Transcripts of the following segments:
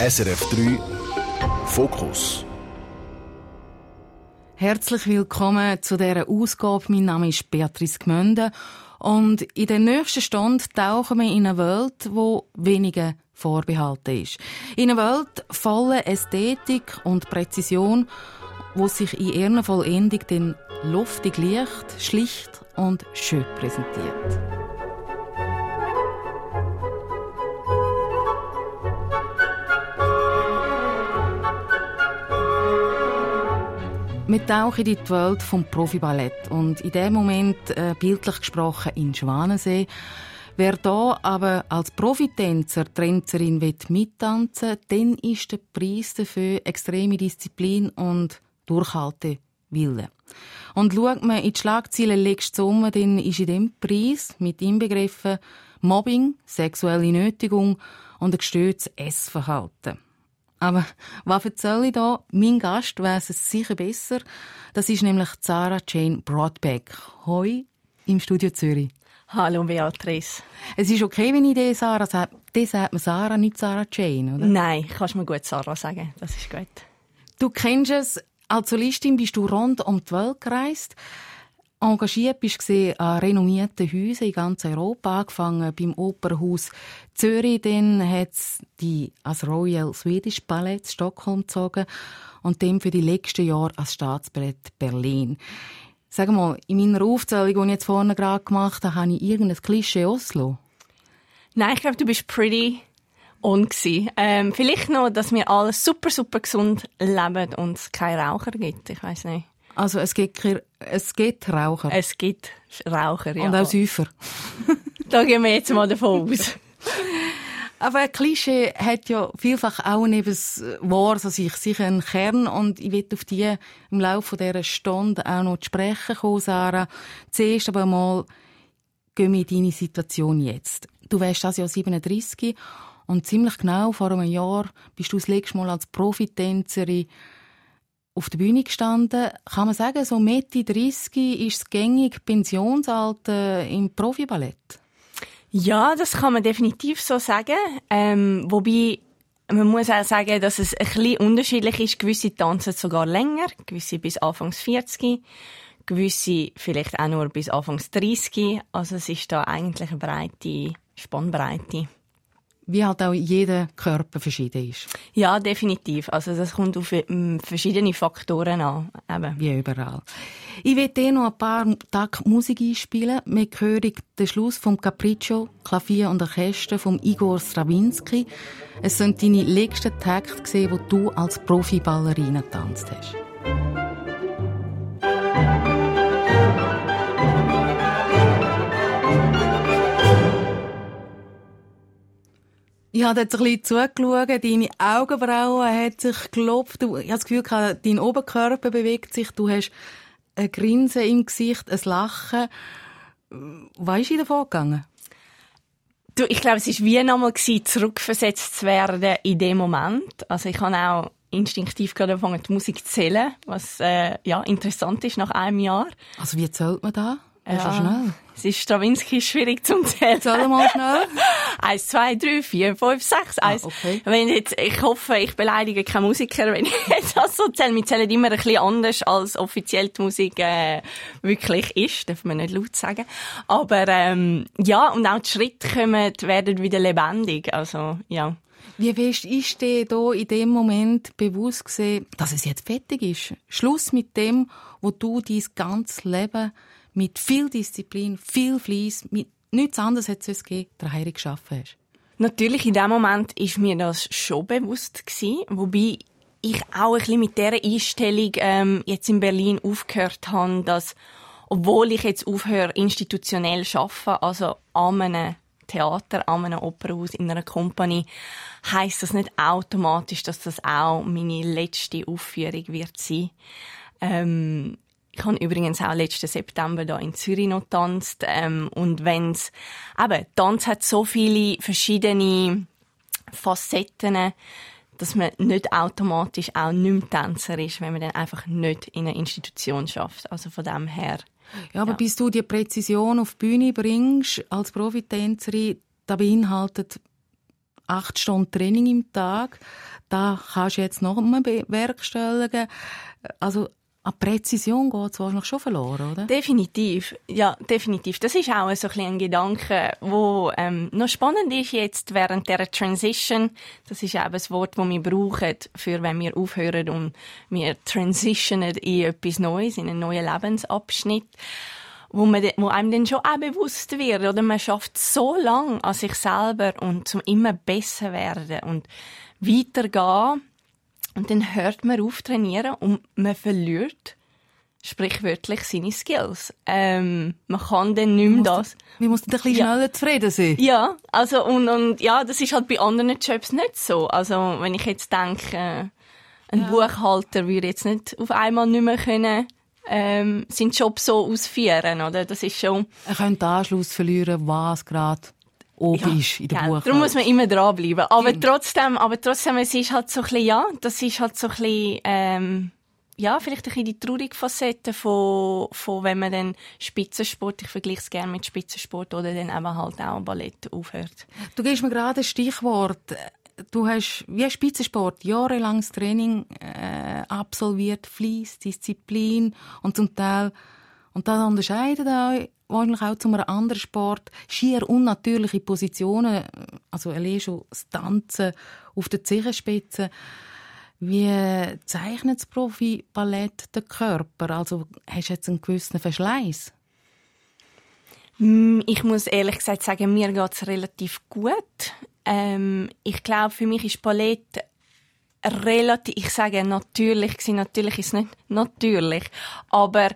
SRF 3 Fokus. Herzlich willkommen zu dieser Ausgabe. Mein Name ist Beatrice Gmünde und in der nächsten Stunde tauchen wir in eine Welt, wo weniger vorbehalten ist. In eine Welt voller Ästhetik und Präzision, wo sich in ihrer Vollendung den luftig leicht, schlicht und schön präsentiert. Wir tauchen in die Welt vom Profiballett und in dem Moment äh, bildlich gesprochen in Schwanensee. Wer da aber als Profitänzer, Tänzerin mittanzen dann ist der Preis dafür extreme Disziplin und Durchhaltewille. Und schaut man in die Schlagzeilen legst um, dann ist in dem Preis mit inbegriffen Mobbing, sexuelle Nötigung und ein gestörtes Essverhalten. Aber was erzähle ich da? Mein Gast weiß es sicher besser. Das ist nämlich Sarah Jane Broadbeck. Hoi im Studio Zürich. Hallo Beatrice. Es ist okay, wenn ich dir Sarah sage. Das sagt man Sarah, nicht Sarah Jane, oder? Nein, kannst mir gut Sarah sagen. Das ist gut. Du kennst es. Als Solistin bist du rund um die Welt gereist. Engagiert bist an renommierten Häusern in ganz Europa, angefangen beim Opernhaus Zürich, dann hat es die als Royal Swedish Ballet Stockholm gezogen und dann für die letzten Jahre als Staatsballett Berlin. Sag mal, in meiner Aufzählung, die ich jetzt vorne gerade gemacht habe, habe ich irgendein Klischee Oslo? Nein, ich glaube, du bist pretty on ähm, Vielleicht noch, dass wir alle super, super gesund leben und es keine Raucher gibt. Ich weiß nicht. Also es gibt, es gibt Raucher. Es gibt Raucher, ja. Und auch Säufer. da gehen wir jetzt mal davon aus. Aber ein Klischee hat ja vielfach auch neben Wahr so sich sicher einen Kern und ich will auf die im Laufe dieser Stunde auch noch zu sprechen kommen, Sarah. Zuerst aber mal gehen wir in deine Situation jetzt. Du wärst das Jahr 37 und ziemlich genau vor einem Jahr bist du das letzte Mal als Profitänzerin auf der Bühne gestanden. Kann man sagen, so Mitte 30 ist das gängige Pensionsalter im Profiballett? Ja, das kann man definitiv so sagen. Ähm, wobei man muss auch sagen, dass es ein bisschen unterschiedlich ist. Gewisse tanzen sogar länger, gewisse bis Anfangs 40, gewisse vielleicht auch nur bis Anfangs 30. Also es ist da eigentlich eine breite Spannbreite wie halt auch jeder Körper verschieden ist. Ja, definitiv. Also das kommt auf ähm, verschiedene Faktoren an. Eben. Wie überall. Ich werde dir noch ein paar Tage Musik einspielen. Wir hören den Schluss vom Capriccio, Klavier und Orchester von Igor Strawinski. Es sind deine letzten Takte gesehen, wo du als Profiballerina tanzt hast. Ich habe jetzt ein bisschen zugeschaut, deine Augenbrauen hat sich geklopft, ich habe das Gefühl, dein Oberkörper bewegt sich, du hast ein Grinsen im Gesicht, ein Lachen. Was ist dir vorgegangen? Du, ich glaube, es war wie nochmal zurückversetzt zu werden in dem Moment. Also ich habe auch instinktiv gerade angefangen, die Musik zu zählen, was äh, ja, interessant ist nach einem Jahr. Also wie zählt man da? Ja, schnell. Es ist Stravinsky schwierig zum Zählen. Zähl mal schnell. Eins, zwei, drei, vier, fünf, sechs. Ah, okay. Wenn jetzt, ich hoffe, ich beleidige keine Musiker, wenn ich das so zähle. Wir zählen immer ein bisschen anders, als offiziell die Musik äh, wirklich ist. Darf man nicht laut sagen. Aber ähm, ja, und auch die Schritte kommen, werden wieder lebendig. Also, ja. Wie fest ist dir da in dem Moment bewusst gesehen, dass es jetzt fertig ist? Schluss mit dem, wo du dein ganzes Leben mit viel Disziplin, viel Fleiss, mit nichts anderes hat es gegeben, daheim geschaffen hast? Natürlich, in dem Moment ist mir das schon bewusst gewesen, wobei ich auch ein bisschen mit dieser Einstellung ähm, jetzt in Berlin aufgehört habe, dass, obwohl ich jetzt aufhöre, institutionell zu arbeiten, also an einem Theater, an einem Opernhaus, in einer Company, heisst das nicht automatisch, dass das auch meine letzte Aufführung wird sein. Ähm, ich habe übrigens auch letzten September da in Zürich noch tanzt ähm, und wenn's eben Tanz hat so viele verschiedene Facetten, dass man nicht automatisch auch nicht mehr Tänzer ist, wenn man dann einfach nicht in einer Institution schafft. Also von dem her. Ja, aber ja. bis du die Präzision auf die Bühne bringst als Profitänzerin, da beinhaltet acht Stunden Training im Tag. Da kannst du jetzt noch einmal bewerkstelligen. Also an Präzision geht es wahrscheinlich schon verloren, oder? Definitiv, ja, definitiv. Das ist auch so ein, ein Gedanke, wo ähm, noch spannend ist jetzt während der Transition. Das ist eben das Wort, das wir brauchen, für wenn wir aufhören und wir transitionen in etwas Neues, in einen neuen Lebensabschnitt wo, man, wo einem dann schon auch bewusst wird, oder man schafft so lang an sich selber und zum immer besser werden und weitergehen und dann hört man auf trainieren und man verliert sprichwörtlich seine Skills. Ähm, man kann dann nicht mehr das. Wir mussten ein bisschen ja. schneller zufrieden sein. Ja, also und, und ja, das ist halt bei anderen Jobs nicht so. Also wenn ich jetzt denke, äh, ein ja. Buchhalter würde jetzt nicht auf einmal nicht mehr können ähm, seinen Job so ausführen, oder? Das ist schon... Er könnte Anschluss verlieren, was gerade oben ja, ist in der ja, Buchhaltung. Darum muss man immer dranbleiben. Aber trotzdem, aber trotzdem, es ist halt so ein bisschen, ja, das ist halt so ein bisschen, ähm, ja, vielleicht ein bisschen die traurige Facette von, von, wenn man dann Spitzensport, ich vergleiche es gerne mit Spitzensport, oder dann eben halt auch Ballett aufhört. Du gibst mir gerade ein Stichwort. Du hast wie Spitzensport jahrelanges Training äh, absolviert, Fleiss, Disziplin und zum Teil und das unterscheidet euch wahrscheinlich auch zu einem anderen Sport schier unnatürliche Positionen, also allein schon das Tanzen auf der Zehenspitze. Wie zeichnet das Profi-Ballett den Körper? Also hast du jetzt einen gewissen Verschleiß? Mm, ich muss ehrlich gesagt sagen, mir geht es relativ gut. Ähm, ich glaube, für mich ist Ballett relativ, ich sage natürlich, natürlich ist es nicht natürlich, aber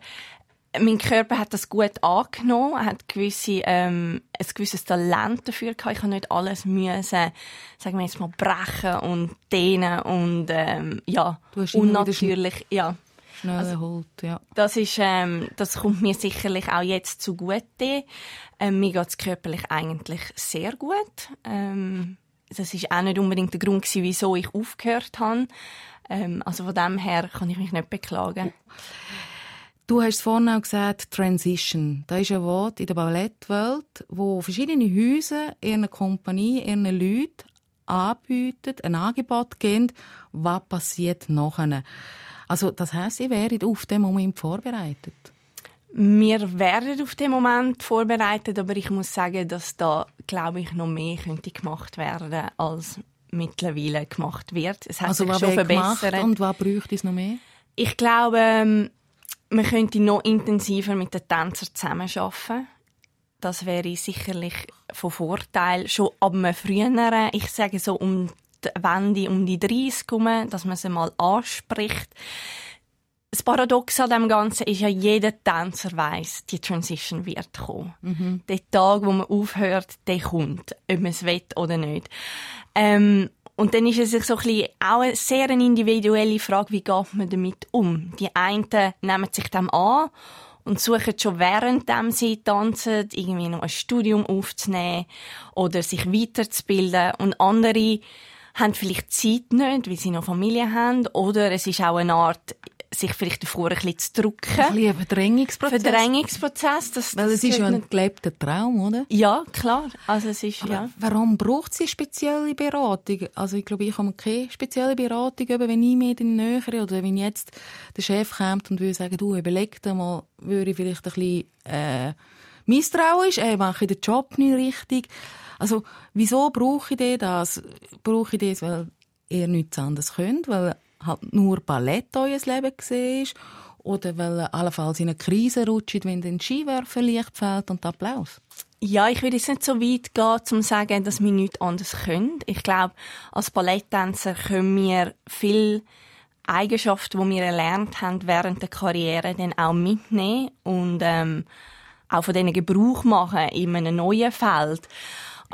mein Körper hat das gut angenommen, er hat gewisse, ähm, ein gewisses Talent dafür gehabt. Ich habe nicht alles müssen, sagen wir jetzt mal, brechen und dehnen und, ähm, ja, du hast unnatürlich, ja. Schnell also, erholt, ja. Das ist, ähm, das kommt mir sicherlich auch jetzt zugute. Ähm, mir geht es körperlich eigentlich sehr gut. Ähm, das ist auch nicht unbedingt der Grund gewesen, wieso ich aufgehört habe. Ähm, also von dem her kann ich mich nicht beklagen. Du hast vorhin auch gesagt, Transition. Das ist ein Wort in der Ballettwelt, wo verschiedene Häuser ihren Kompanie, ihren Leuten anbieten, ein Angebot geben, was passiert nachher. Also das heisst, ihr wäret auf den Moment vorbereitet? Wir werden auf den Moment vorbereitet, aber ich muss sagen, dass da, glaube ich, noch mehr könnte gemacht werden, als mittlerweile gemacht wird. Es hat also sich schon verbessert. Und was bräuchte es noch mehr? Ich glaube, ähm, man könnte noch intensiver mit den Tänzern zusammenarbeiten. Das wäre sicherlich von Vorteil. Schon ab einem früheren, ich sage so um die Wende, um die 30 herum, dass man sie mal anspricht. Das Paradox an dem Ganzen ist ja, jeder Tänzer weiß, die Transition wird kommen. Mhm. Der Tag, wo man aufhört, der kommt, ob man es will oder nicht. Ähm, und dann ist es so ein bisschen auch eine sehr individuelle Frage, wie geht man damit um? Die einen nehmen sich dem an und suchen schon während sie tanzen, irgendwie noch ein Studium aufzunehmen oder sich weiterzubilden. Und andere haben vielleicht Zeit nicht, weil sie noch Familie haben, oder es ist auch eine Art, sich vielleicht davor ein bisschen zu drücken. Ein bisschen Verdrängungsprozess. Verdrängungsprozess. Das, Weil es ist ja ein gelebter Traum, oder? Ja, klar. Also es ist, ja. Warum braucht es spezielle Beratung? Also ich glaube, ich habe keine spezielle Beratung, wenn ich mir den nähere oder wenn jetzt der Chef kommt und würde sagen, du, überleg dir mal, würde ich vielleicht ein bisschen, äh, misstrauisch, äh, mache ich den Job nicht richtig. Also, wieso brauche ich das? Brauche ich das, weil ihr nichts anderes könnt, weil halt nur Ballett euer Leben gesehen oder weil er allenfalls in eine Krise rutscht, wenn den Skiwerfer Licht fällt und Applaus? Ja, ich würde jetzt nicht so weit gehen, um zu sagen, dass wir nichts anderes können. Ich glaube, als Balletttänzer können wir viel Eigenschaften, die wir erlernt haben während der Karriere, dann auch mitnehmen und ähm, auch von denen Gebrauch machen in einem neuen Feld.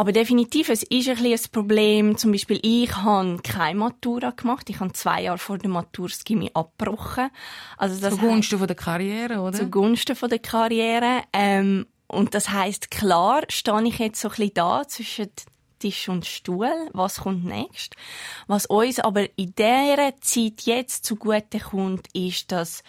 Aber definitiv, es ist ein bisschen ein Problem. Zum Beispiel, ich habe keine Matura gemacht. Ich habe zwei Jahre vor der Matur das Gimmi abgebrochen. Also das Zugunsten von der Karriere, oder? Zugunsten von der Karriere. Ähm, und das heißt klar, stehe ich jetzt so ein bisschen da zwischen Tisch und Stuhl. Was kommt nächst? Was uns aber in dieser Zeit jetzt zugute kommt, ist, dass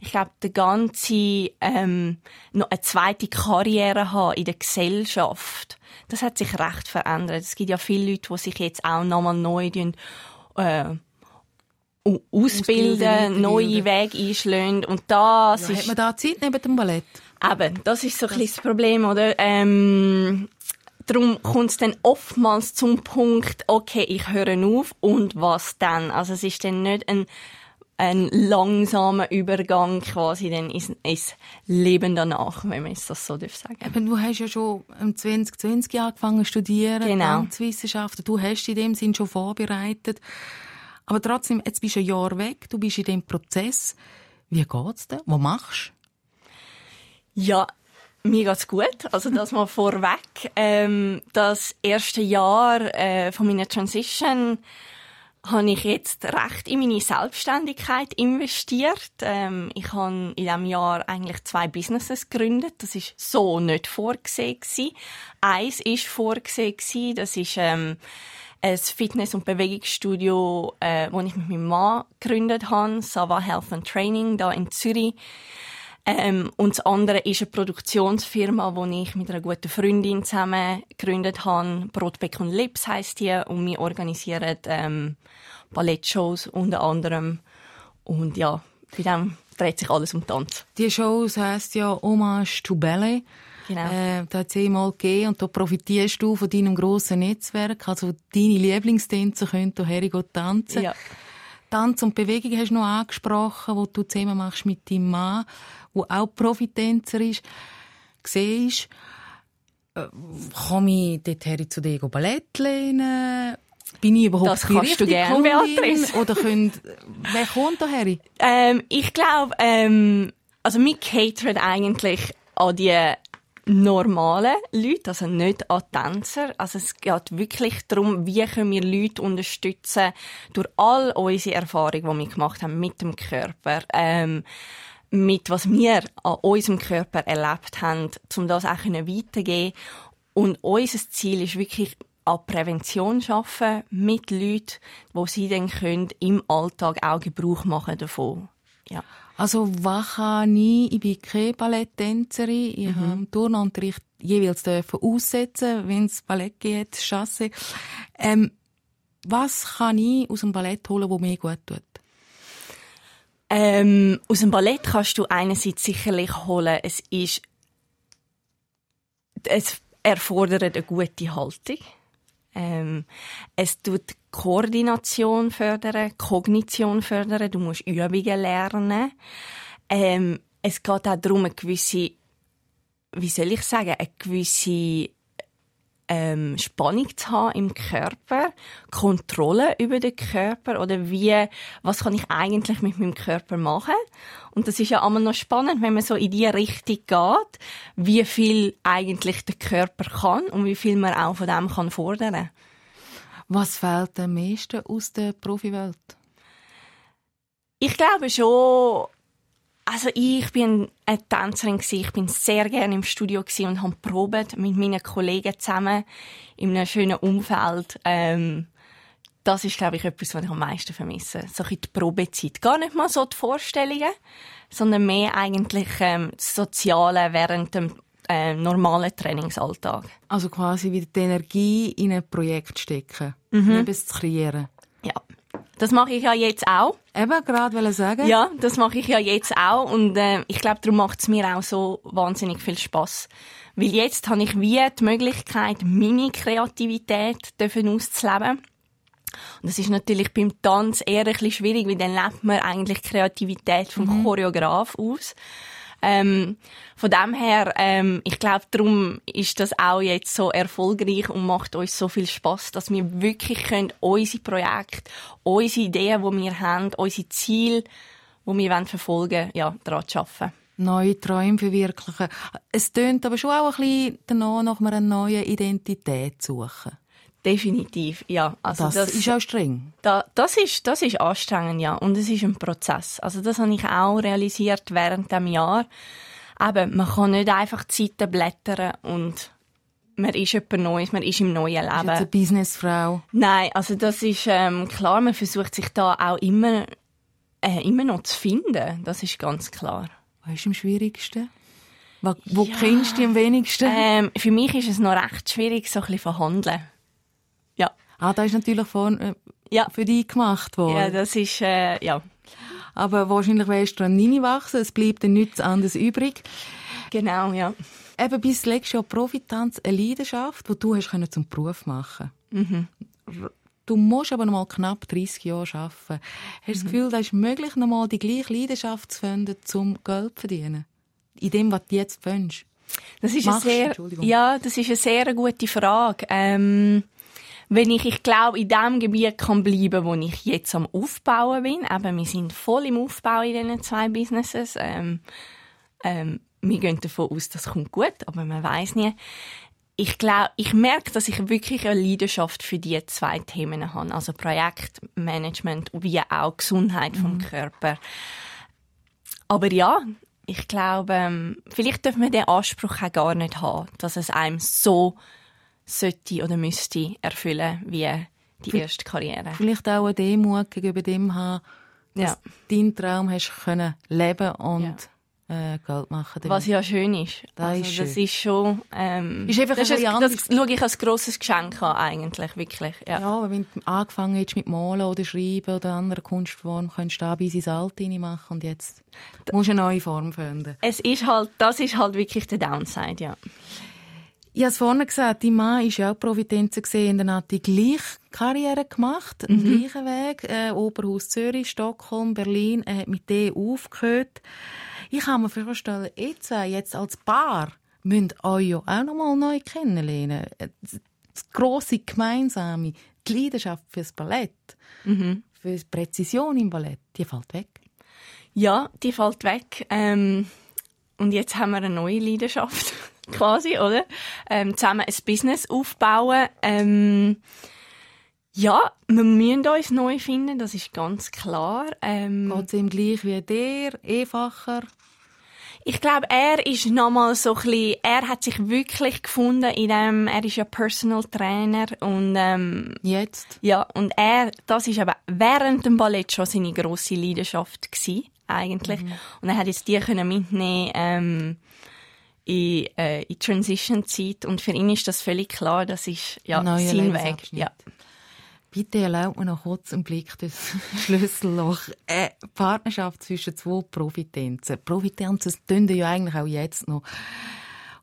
ich glaube, der ganze ähm, noch eine zweite Karriere haben in der Gesellschaft. Das hat sich recht verändert. Es gibt ja viele Leute, die sich jetzt auch nochmal neu äh, ausbilden, ausbilden neue Wege einschlagen. Und das ja, ist... Hat man da Zeit neben dem Ballett? Eben, das ist so ein das Problem, oder? Ähm, darum kommt es dann oftmals zum Punkt, okay, ich höre auf und was dann? Also es ist dann nicht ein, ein langsamer Übergang quasi dann ins, ins Leben danach, wenn man es das so darf sagen. Eben, du hast ja schon im 2020 angefangen zu studieren, genau. Tanzwissenschaften. Du hast in dem Sinn schon vorbereitet. Aber trotzdem, jetzt bist du ein Jahr weg, du bist in dem Prozess. Wie geht's dir? Was machst du? Ja, mir geht's gut. Also das mal vorweg. Ähm, das erste Jahr äh, von meiner Transition habe ich jetzt recht in meine Selbstständigkeit investiert. Ähm, ich habe in diesem Jahr eigentlich zwei Businesses gegründet. Das ist so nicht vorgesehen gewesen. Eins ist vorgesehen gewesen. Das ist ähm, ein Fitness- und Bewegungsstudio, äh, das ich mit meinem Mann gegründet habe, Sava Health and Training, da in Zürich. Ähm, und das andere ist eine Produktionsfirma, die ich mit einer guten Freundin zusammen gegründet habe. Brotbeck und Lips heisst die. Und wir organisieren ähm, Ballettshows unter anderem. Und ja, bei dem dreht sich alles um Tanz. Die Shows heisst ja Hommage to Ballet. Genau. Äh, da hat es einmal gegeben und da profitierst du von deinem grossen Netzwerk. Also deine Lieblingstänzer können hierher tanzen. Ja. Tanz und Bewegung hast du noch angesprochen, wo du zusammen machst mit deinem Mann, der auch Profitänzer ist. Siehst, äh, komme ich dorthin zu dir Ballett lernen? Bin ich überhaupt das kannst du gerne, Beatrice. Oder könnt, wer kommt daher? Ähm, ich glaube, ähm, also wir catern eigentlich an die normalen Leute, also nicht an Tänzer. Also es geht wirklich darum, wie können wir Leute unterstützen durch all unsere Erfahrungen, die wir gemacht haben mit dem Körper, ähm, mit was wir an unserem Körper erlebt haben, um das auch weitergeben Und unser Ziel ist wirklich, an Prävention schaffen mit Leuten, wo sie dann können im Alltag auch Gebrauch machen davon. Ja. Also was kann ich? Ich bin keine Balletttänzerin. Ich mhm. habe im Turnunterricht jeweils dürfen aussetzen, wenn es Ballett geht, Chasse. Ähm, was kann ich aus dem Ballett holen, wo mir gut tut? Ähm, aus dem Ballett kannst du einerseits sicherlich holen, es ist, es erfordert eine gute Haltung. Ähm, es tut Koordination fördern, Kognition fördern, du musst Übungen lernen. Ähm, es geht auch darum, eine gewisse, wie soll ich sagen, eine gewisse ähm, Spannung zu haben im Körper, Kontrolle über den Körper oder wie, was kann ich eigentlich mit meinem Körper machen? Und das ist ja immer noch spannend, wenn man so in die Richtung geht, wie viel eigentlich der Körper kann und wie viel man auch von dem kann fordern. Was fehlt am meisten aus der Profiwelt? Ich glaube schon, also ich bin eine Tänzerin Ich bin sehr gerne im Studio und habe probiert mit meinen Kollegen zusammen in einem schönen Umfeld. Ähm, das ist, glaube ich, etwas, was ich am meisten vermisse. So ein die Probezeit. Gar nicht mal so die Vorstellungen, sondern mehr eigentlich ähm, das Soziale während dem äh, normalen Trainingsalltag. Also quasi wieder die Energie in ein Projekt stecken, mhm. etwas zu kreieren. Das mache ich ja jetzt auch. Eben, gerade sagen. Ja, das mache ich ja jetzt auch. Und äh, ich glaube, darum macht es mir auch so wahnsinnig viel Spaß. Weil jetzt habe ich wie die Möglichkeit, meine Kreativität dürfen auszuleben. Und das ist natürlich beim Tanz eher ein bisschen schwierig, weil dann lebt man eigentlich Kreativität vom mhm. Choreograf aus. Ähm, von dem her, ähm, ich glaube, darum ist das auch jetzt so erfolgreich und macht uns so viel Spaß, dass wir wirklich können unsere Projekte, unsere Ideen, die wir haben, unsere Ziele, die wir verfolgen wollen, ja, daran arbeiten neue Träume verwirklichen. Es tönt aber schon auch ein bisschen danach, nach einer neuen Identität suchen. Definitiv, ja. Also das, das ist auch streng. Da, das, ist, das ist anstrengend, ja. Und es ist ein Prozess. Also das habe ich auch realisiert während dem Jahr. Aber man kann nicht einfach Zeiten blättern und man ist jemand Neues, man ist im neuen Leben. Ist jetzt eine Businessfrau? Nein, also das ist ähm, klar, man versucht sich da auch immer, äh, immer noch zu finden. Das ist ganz klar. Was ist am schwierigsten? Wo, wo ja. kennst du am wenigsten? Ähm, für mich ist es noch recht schwierig, so ein bisschen verhandeln. Ja. Ah, da ist natürlich von, äh, ja. für dich gemacht worden. Ja, das ist, äh, ja. Aber wahrscheinlich wirst du dann nicht wachsen, es bleibt dann nichts anderes übrig. Genau, ja. Eben bis letztes Jahr Profitanz eine Leidenschaft, die du hast zum Beruf machen mhm. Du musst aber noch mal knapp 30 Jahre arbeiten. Hast du mhm. das Gefühl, da ist möglich, noch mal die gleiche Leidenschaft zu finden, zum Geld zu verdienen? In dem, was du jetzt wünschst? Das ist Machst, eine sehr, ja, das ist eine sehr gute Frage. Ähm, wenn ich, ich glaube, in dem Gebiet kann bleiben, wo ich jetzt am Aufbauen bin. Eben, wir sind voll im Aufbau in diesen zwei Businesses. Ähm, ähm, wir gehen davon aus, das kommt gut, aber man weiß nie. Ich glaube, ich merke, dass ich wirklich eine Leidenschaft für die zwei Themen habe, also Projektmanagement wie auch Gesundheit vom mhm. Körper. Aber ja, ich glaube, ähm, vielleicht dürfen wir den Anspruch auch gar nicht haben, dass es einem so sollte oder müsste erfüllen wie die erste Karriere. Vielleicht auch eine Demut gegenüber dem haben, dass ja. deinen Traum hast können leben und ja äh, Geld machen damit. Was ja schön ist. Das, also, ist, schön. das ist schon... Ähm, ist einfach das, ist ein, das schaue ich als grosses Geschenk an, eigentlich, wirklich. Ja, ja wenn du angefangen hast mit Malen oder Schreiben oder anderen Kunstformen, kannst du da bis ins Alte machen und jetzt musst du eine neue Form finden. Es ist halt, das ist halt wirklich der Downside, ja. Ich habe es vorhin gesagt, dein Mann ist ja auch Providenzen gesehen, dann hat die gleiche Karriere gemacht, mhm. den gleichen Weg, äh, Oberhaus Zürich, Stockholm, Berlin, er hat mit dem aufgehört. Ich kann mir vorstellen, ihr zwei jetzt als Paar müsst euch ja auch noch mal neu kennenlernen. Das grosse Gemeinsame, die Leidenschaft fürs Ballett, mhm. für die Präzision im Ballett, die fällt weg. Ja, die fällt weg. Ähm, und jetzt haben wir eine neue Leidenschaft, quasi, oder? Ähm, zusammen ein Business aufbauen. Ähm, ja, wir müssen uns neu finden, das ist ganz klar. Ähm, Geht es ihm gleich wie dir, einfacher? Ich glaube, er ist nochmal so ein bisschen, er hat sich wirklich gefunden in dem, er ist ja Personal Trainer und, ähm, Jetzt? Ja, und er, das ist aber während dem Ballett schon seine grosse Leidenschaft gewesen, eigentlich. Mhm. Und er hat jetzt die können mitnehmen, ähm, in, äh, in Transition-Zeit und für ihn ist das völlig klar, das ist ja sein Weg. Ja. Bitte erlaubt mir noch kurz einen Blick das Schlüsselloch. Eine Partnerschaft zwischen zwei Profitenzen. Profitenzen tun ja eigentlich auch jetzt noch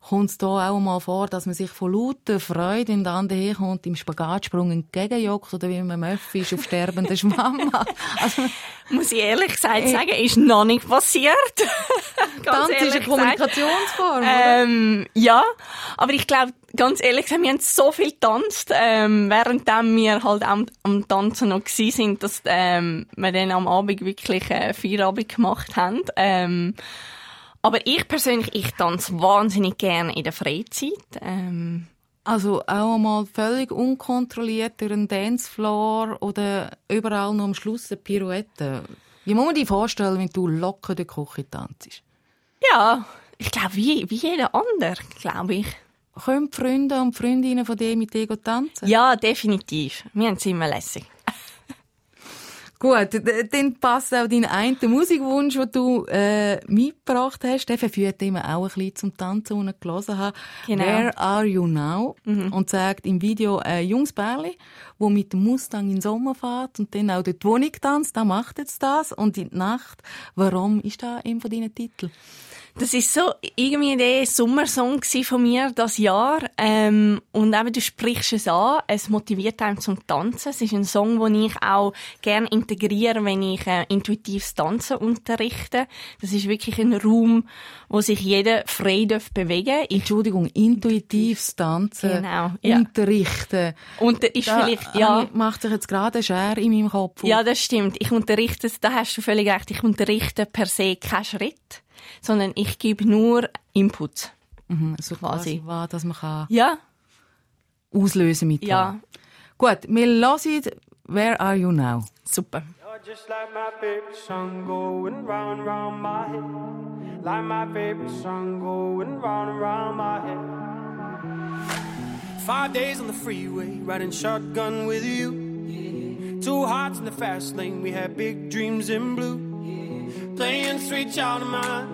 kommt es da auch mal vor, dass man sich von lauter Freude, wenn der andere herkommt, im Spagatsprung entgegenjockt oder wie man Möffi ist auf sterbenden Schwammer. Also, Muss ich ehrlich gesagt sagen, ist noch nicht passiert. Tanz ist eine Kommunikationsform, ähm, Ja, aber ich glaube, ganz ehrlich gesagt, wir haben so viel getanzt, ähm, während wir halt am, am Tanzen noch gewesen sind, dass ähm, wir dann am Abend wirklich äh, Feierabend gemacht haben. Ähm, aber ich persönlich, ich tanze wahnsinnig gerne in der Freizeit. Ähm, also auch mal völlig unkontrolliert durch einen Dancefloor oder überall noch am Schluss eine Pirouette. Wie muss man dir vorstellen, wenn du locker durch die Küche tanzt? Ja, ich glaube, wie, wie jeder andere, glaube ich. Können Freunde und Freundinnen von dir mit dir tanzen? Ja, definitiv. Wir es immer lässig. Gut, dann passt auch dein einen Musikwunsch, den du äh, mitgebracht hast. Der verführt immer auch ein bisschen zum Tanzen, ich gelesen habe. Genau. Where are you now? Mhm. Und sagt im Video ein junges Bärli, wo mit dem Mustang in den Sommer fährt und dann auch dort die Wohnung tanzt. Da macht jetzt das. Und in der Nacht. Warum ist da ein von deinen Titeln? Das ist so irgendwie der Sommersong von mir das Jahr. Ähm, und eben, du sprichst es an. Es motiviert einen zum Tanzen. Es ist ein Song, den ich auch gerne integriere, wenn ich äh, intuitives Tanzen unterrichte. Das ist wirklich ein Raum, wo sich jeder frei darf bewegen. Entschuldigung, intuitives Tanzen genau, ja. unterrichten. Und ist da, vielleicht, ja. Macht sich jetzt gerade ein Scher in meinem Kopf. Ja, das stimmt. Ich unterrichte, da hast du völlig recht. Ich unterrichte per se keinen Schritt sondern ich gebe nur Input. Mhm, so quasi, quasi dass man kann ja. auslösen mit Ja. Gut, wir hören Where Are You Now? Super. Just like my favorite song going round and round my head. Like my favorite song going round and round my head. Five days on the freeway, riding shotgun with you. Two hearts in the fast lane, we had big dreams in blue. Playing sweet child of mine,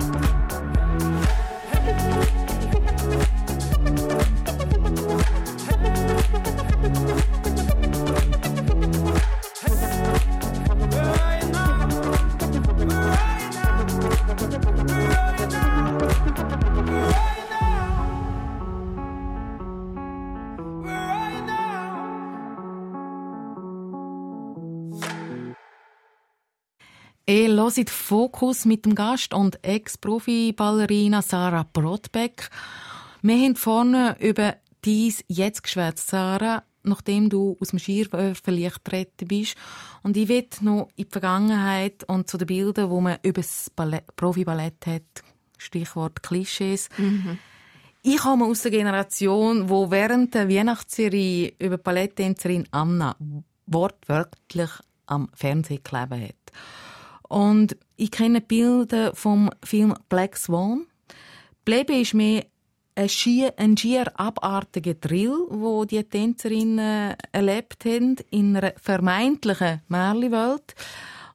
Ihr hört Fokus mit dem Gast und Ex-Profi-Ballerina Sarah Brotbeck. Wir haben vorne über dies jetzt geschwätzt, Sarah, nachdem du aus dem Schierwerferlicht getreten bist. Und ich will noch in die Vergangenheit und zu den Bildern, wo man über das Ballett, Profi-Ballett hat, Stichwort Klischees. Ich komme aus der Generation, wo während der Weihnachtsserie über die Balletttänzerin Anna wortwörtlich am Fernsehen geklebt hat. Und ich kenne Bilder vom Film Black Swan. Plebe ist mir ein schier, abartiger Drill, wo die Tänzerinnen erlebt haben in einer vermeintlichen Märchenwelt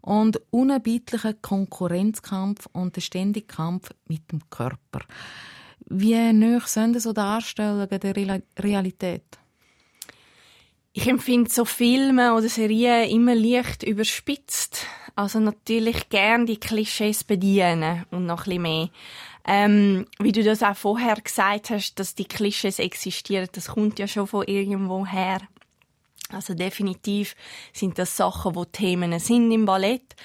und unerbittlichen Konkurrenzkampf und der ständige Kampf mit dem Körper. Wie nah sind so Darstellungen der Real- Realität? Ich empfinde so Filme oder Serien immer leicht überspitzt. Also natürlich gern die Klischees bedienen und noch ein bisschen mehr. Ähm, wie du das auch vorher gesagt hast, dass die Klischees existieren, das kommt ja schon von irgendwo her. Also definitiv sind das Sachen, wo Themen sind im Ballett.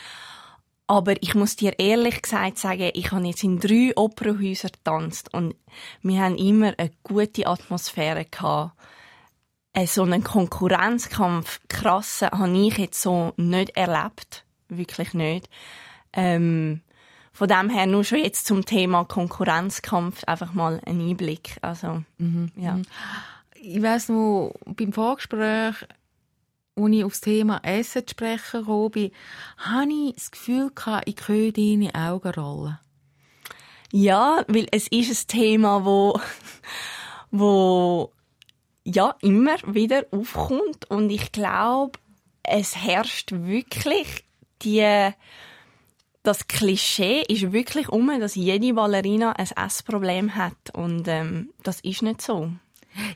Aber ich muss dir ehrlich gesagt sagen, ich habe jetzt in drei Opernhäusern getanzt und wir haben immer eine gute Atmosphäre gehabt. Äh, so einen Konkurrenzkampf, krassen, habe ich jetzt so nicht erlebt. Wirklich nicht. Ähm, von dem her nur schon jetzt zum Thema Konkurrenzkampf einfach mal ein Einblick. Also, ja. Ich weiss noch, beim Vorgespräch, als ich auf das Thema Essen zu sprechen bin, hatte ich das Gefühl, ich höre deine Augen rollen. Ja, weil es ist ein Thema, wo, wo ja immer wieder aufkommt und ich glaube, es herrscht wirklich die das Klischee ist wirklich um, dass jede Ballerina ein Essproblem hat und ähm, das ist nicht so.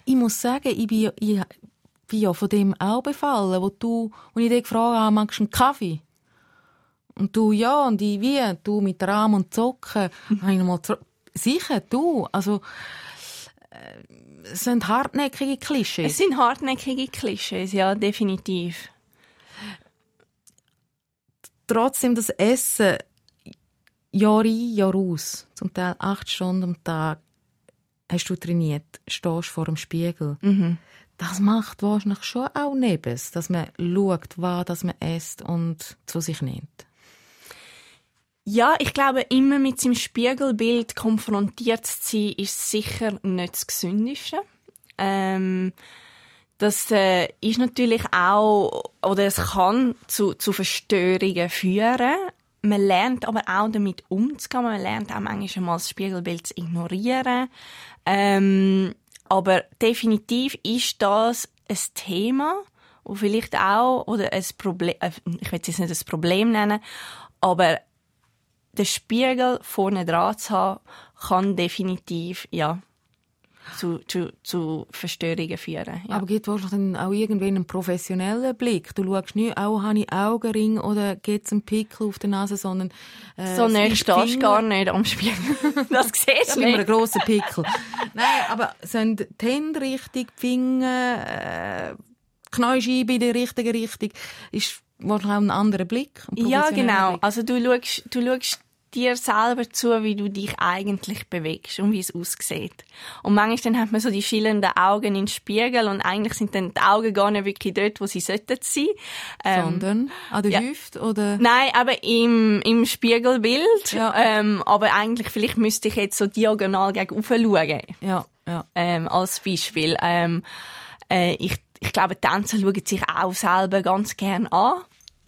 Ich muss sagen, ich bin, ja- ich bin ja von dem auch befallen, wo du, wo ich dich gefragt habe, magst du einen Kaffee? Und du, ja, und ich, wie? Du mit Rahm und Zocken. Habe ich nochmal Sicher, du. Also, äh, es sind hartnäckige Klischees. Es sind hartnäckige Klischees, ja, definitiv. Trotzdem das Essen Jahr ein, Jahr aus, zum Teil acht Stunden am Tag, hast du trainiert, stehst vor dem Spiegel. das macht wahrscheinlich schon auch nebens, dass man schaut, was man isst und zu sich nimmt. Ja, ich glaube, immer mit seinem Spiegelbild konfrontiert zu sein, ist sicher nicht das Gesündeste. Ähm, das äh, ist natürlich auch, oder es kann zu, zu Verstörungen führen. Man lernt aber auch damit umzugehen. Man lernt auch manchmal mal das Spiegelbild zu ignorieren. Ähm, aber definitiv ist das ein Thema, wo vielleicht auch, oder ein Problem, äh, ich will es jetzt nicht ein Problem nennen, aber den Spiegel vorne dran zu haben, kann definitiv, ja, zu, zu, zu Verstörungen führen. Ja. Aber gibt wahrscheinlich auch irgendwie einen professionellen Blick? Du schaust nicht, auch habe ich Augenring oder geht es ein Pickel auf der Nase, sondern... Äh, so nah stehst gar nicht am Spiegel. das siehst du nicht. immer einen grossen Pickel. Nein, aber sind die Hände richtig, die Finger, äh, Knäuscheibe in die richtige Richtung, ist wahrscheinlich auch ein anderer Blick. Ein ja, genau. Blick. Also du schaust, du schaust dir selber zu, wie du dich eigentlich bewegst und wie es aussieht. Und manchmal dann hat man so die schillernden Augen in den Spiegel und eigentlich sind dann die Augen gar nicht wirklich dort, wo sie sollten sein. Ähm, Sondern an der ja. Hüfte oder? Nein, aber im, im Spiegelbild. Ja. Ähm, aber eigentlich, vielleicht müsste ich jetzt so diagonal gegen schauen. Ja, ja. Ähm, als Beispiel. Ähm, äh, ich, ich glaube, Tänzer schauen sich auch selber ganz gern an.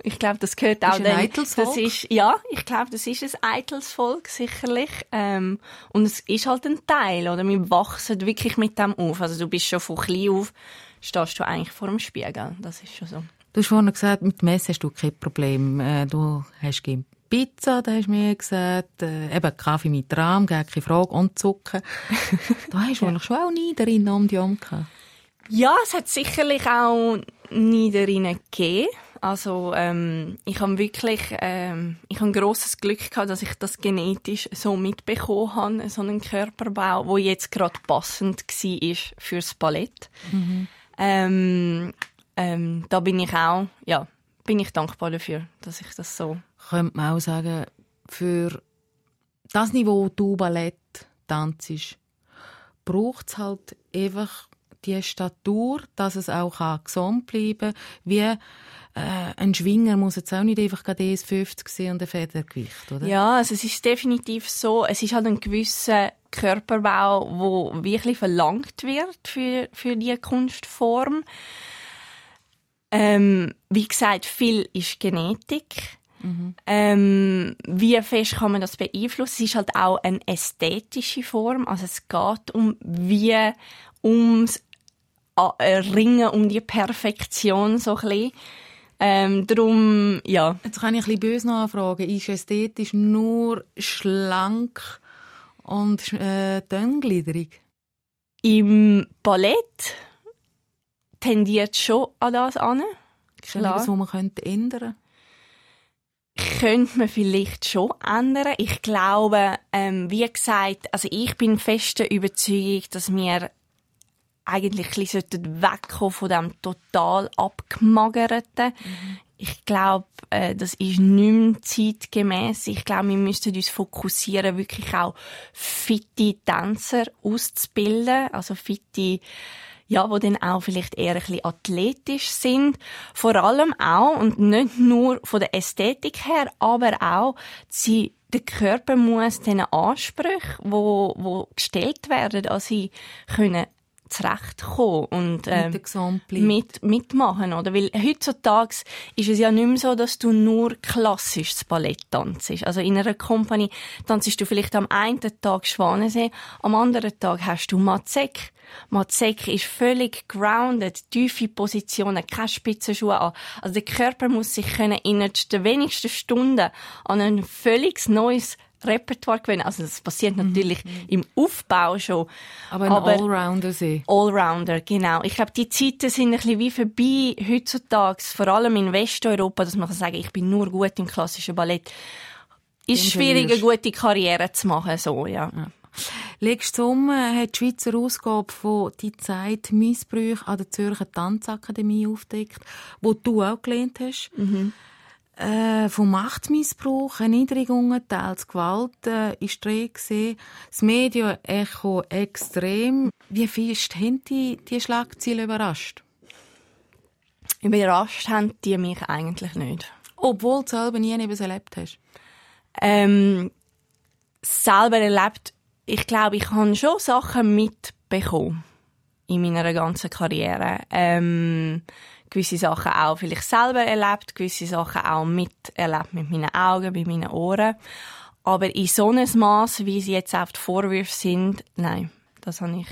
Ich glaube, das gehört auch ist ein das ist ja, ich glaube, das ist ein Eitelsvolk sicherlich ähm, und es ist halt ein Teil oder wir wachsen wirklich mit dem auf. Also du bist schon von klein auf stehst du eigentlich vor dem Spiegel. Das ist schon so. Du hast vorhin gesagt, mit dem Essen hast du kein Problem. Äh, du hast gerne Pizza, da hast du mir gesagt, äh, eben Kaffee mit Rahm, keine Frage, und Zucker. da hast du ja. schon auch nie darin um die. Ja, es hat sicherlich auch nie darin gegeben. Also ähm, ich habe wirklich ähm, ich habe grosses Glück gehabt, dass ich das genetisch so mitbekommen habe, so einen Körperbau, wo jetzt gerade passend war fürs Ballett. Mhm. Ähm, ähm, da bin ich auch, ja, bin ich dankbar dafür, dass ich das so. Könnte man auch sagen, für das Niveau, du Ballett tanzt, braucht es halt einfach die Statur, dass es auch gesund bleiben kann. Wie äh, ein Schwinger muss jetzt auch nicht einfach gerade 50 sein und ein Federgewicht, oder? Ja, also es ist definitiv so. Es ist halt ein gewisser Körperbau, wo wirklich verlangt wird für, für diese Kunstform. Ähm, wie gesagt, viel ist Genetik. Mhm. Ähm, wie fest kann man das beeinflussen? Es ist halt auch eine ästhetische Form. Also es geht um wie ums äh, ringen um die Perfektion so ein bisschen. Ähm, darum, ja. Jetzt kann ich ein bisschen böse nachfragen. Ist ästhetisch nur schlank und äh, dünngliedrig? Im Ballett tendiert schon an das an. Klar. Das, was man könnte ändern könnte man vielleicht schon ändern. Ich glaube, ähm, wie gesagt, also ich bin fest der Überzeugung, dass wir eigentlich ein bisschen wegkommen von dem total abgemagerten. Mhm. Ich glaube, äh, das ist nicht mehr zeitgemäß. Ich glaube, wir müssten uns fokussieren, wirklich auch fitte Tänzer auszubilden, also fitte ja, wo dann auch vielleicht eher ein bisschen athletisch sind. Vor allem auch, und nicht nur von der Ästhetik her, aber auch, sie der Körper muss diesen Ansprüchen, wo, wo gestellt werden, an sie können zurechtkommen und ähm, mit, mitmachen. Oder? Weil heutzutage ist es ja nicht mehr so, dass du nur klassisches Ballett tanzt. Also in einer Kompanie tanzt du vielleicht am einen Tag Schwanensee, am anderen Tag hast du Mazek. Mazek ist völlig grounded, tiefe Positionen, keine Spitzenschuhe an. Also der Körper muss sich können in den wenigsten Stunden an ein völlig neues Repertoire gewöhnen. Also das passiert mhm. natürlich mhm. im Aufbau schon. Aber ein Allrounder sein. Allrounder, genau. Ich glaube, die Zeiten sind ein bisschen wie vorbei heutzutage, vor allem in Westeuropa, dass man kann sagen, ich bin nur gut im klassischen Ballett. Ist schwierig, eine gute Karriere zu machen, so, ja. ja. Letzten Sommer hat die Schweizer Ausgabe von «Die Zeit Missbrüche» an der Zürcher Tanzakademie aufgedeckt, wo du auch gelernt hast. Mhm. Äh, vom Machtmissbrauch, Erniedrigungen, teils Gewalt äh, ist drin gesehen. Das Media-Echo extrem. Wie fest haben die, die Schlagzeilen überrascht? Überrascht haben die mich eigentlich nicht. Obwohl du selber nie etwas erlebt hast? Ähm, selber erlebt, ich glaube, ich habe schon Sachen mitbekommen in meiner ganzen Karriere. Ähm, gewisse Sachen auch vielleicht selber erlebt, gewisse Sachen auch miterlebt mit meinen Augen, mit meinen Ohren. Aber in so einem Maß, wie sie jetzt auf die Vorwürfe sind, nein, das habe ich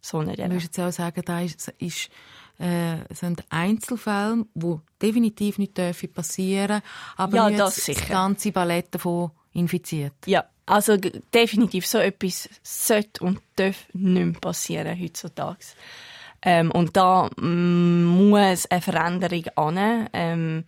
so nicht erlebt. Würdest du jetzt auch sagen, da ist, ist äh, sind Einzelfälle, die definitiv nicht dürfen passieren aber ja, nicht das, das ganze Ballett davon infiziert. Ja, also definitiv so etwas sollte und darf nicht mehr passieren heutzutage. Ähm, und da mm, muss eine Veränderung an. Ähm,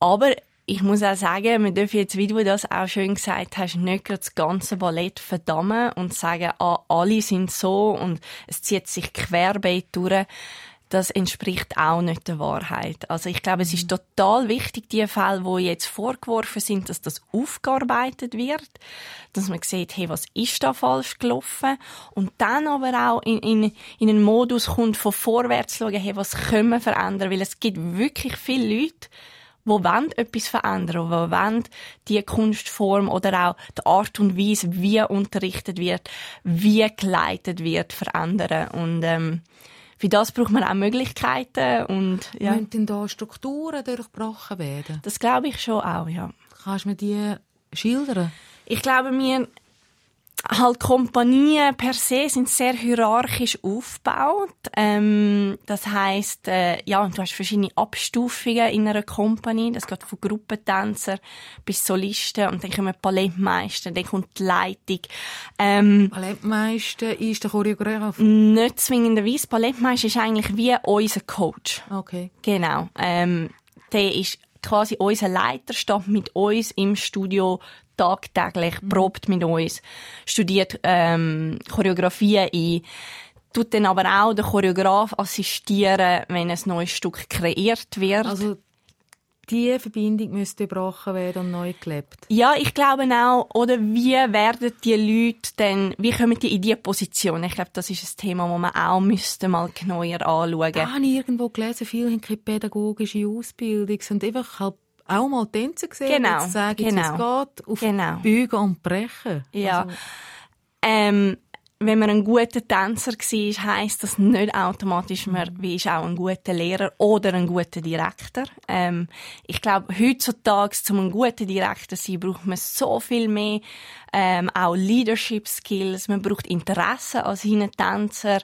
aber ich muss auch sagen, wir dürfen jetzt, wie du das auch schön gesagt hast, nicht das ganze Ballett verdammen und sagen, ah, alle sind so und es zieht sich querbeet durch das entspricht auch nicht der Wahrheit. Also ich glaube, es ist total wichtig, die Fälle, wo jetzt vorgeworfen sind, dass das aufgearbeitet wird, dass man sieht, hey, was ist da falsch gelaufen? Und dann aber auch in, in, in einen Modus kommt, von vorwärts zu schauen, hey, was können wir verändern, weil es gibt wirklich viele Leute, die wollen etwas verändern, die wollen die Kunstform oder auch die Art und Weise, wie unterrichtet wird, wie geleitet wird, verändern. Und ähm, für das braucht man auch Möglichkeiten und ja. Müssen denn da Strukturen durchbrochen werden? Das glaube ich schon auch, ja. Kannst du mir die schildern? Ich glaube, wir halt Kompanien per se sind sehr hierarchisch aufgebaut. Ähm, das heißt, äh, ja, du hast verschiedene Abstufungen in einer Kompanie. Das geht von Gruppentänzer bis Solisten und dann kommen Ballettmeister, dann kommt die Leitung. Ähm, Ballettmeister ist der Choreograf? Nicht zwingenderweise. Ballettmeister ist eigentlich wie unser Coach. Okay. Genau. Ähm, der ist quasi unser Leiter, steht mit uns im Studio tagtäglich, mhm. probt mit uns, studiert ähm, Choreografien ein, tut dann aber auch der Choreograf assistieren, wenn ein neues Stück kreiert wird. Also die Verbindung müsste gebrochen werden und neu gelebt. Ja, ich glaube auch, oder wie werden die Leute denn, wie kommen die in diese Position? Ich glaube, das ist ein Thema, das man auch müsste mal genauer anschauen. Habe ich irgendwo gelesen, viele haben keine pädagogische Ausbildung, sind einfach halt auch mal Tänze gesehen, genau, zu sagen, genau, es geht auf genau. Bügen und Brechen. Ja. Also, ähm, wenn man ein guter Tänzer war, heisst das nicht automatisch, man wie ist auch ein guter Lehrer oder ein guter Direktor. Ähm, ich glaube, heutzutage, um ein guter Direktor zu sein, braucht man so viel mehr, ähm, auch Leadership Skills, man braucht Interesse als Tänzer.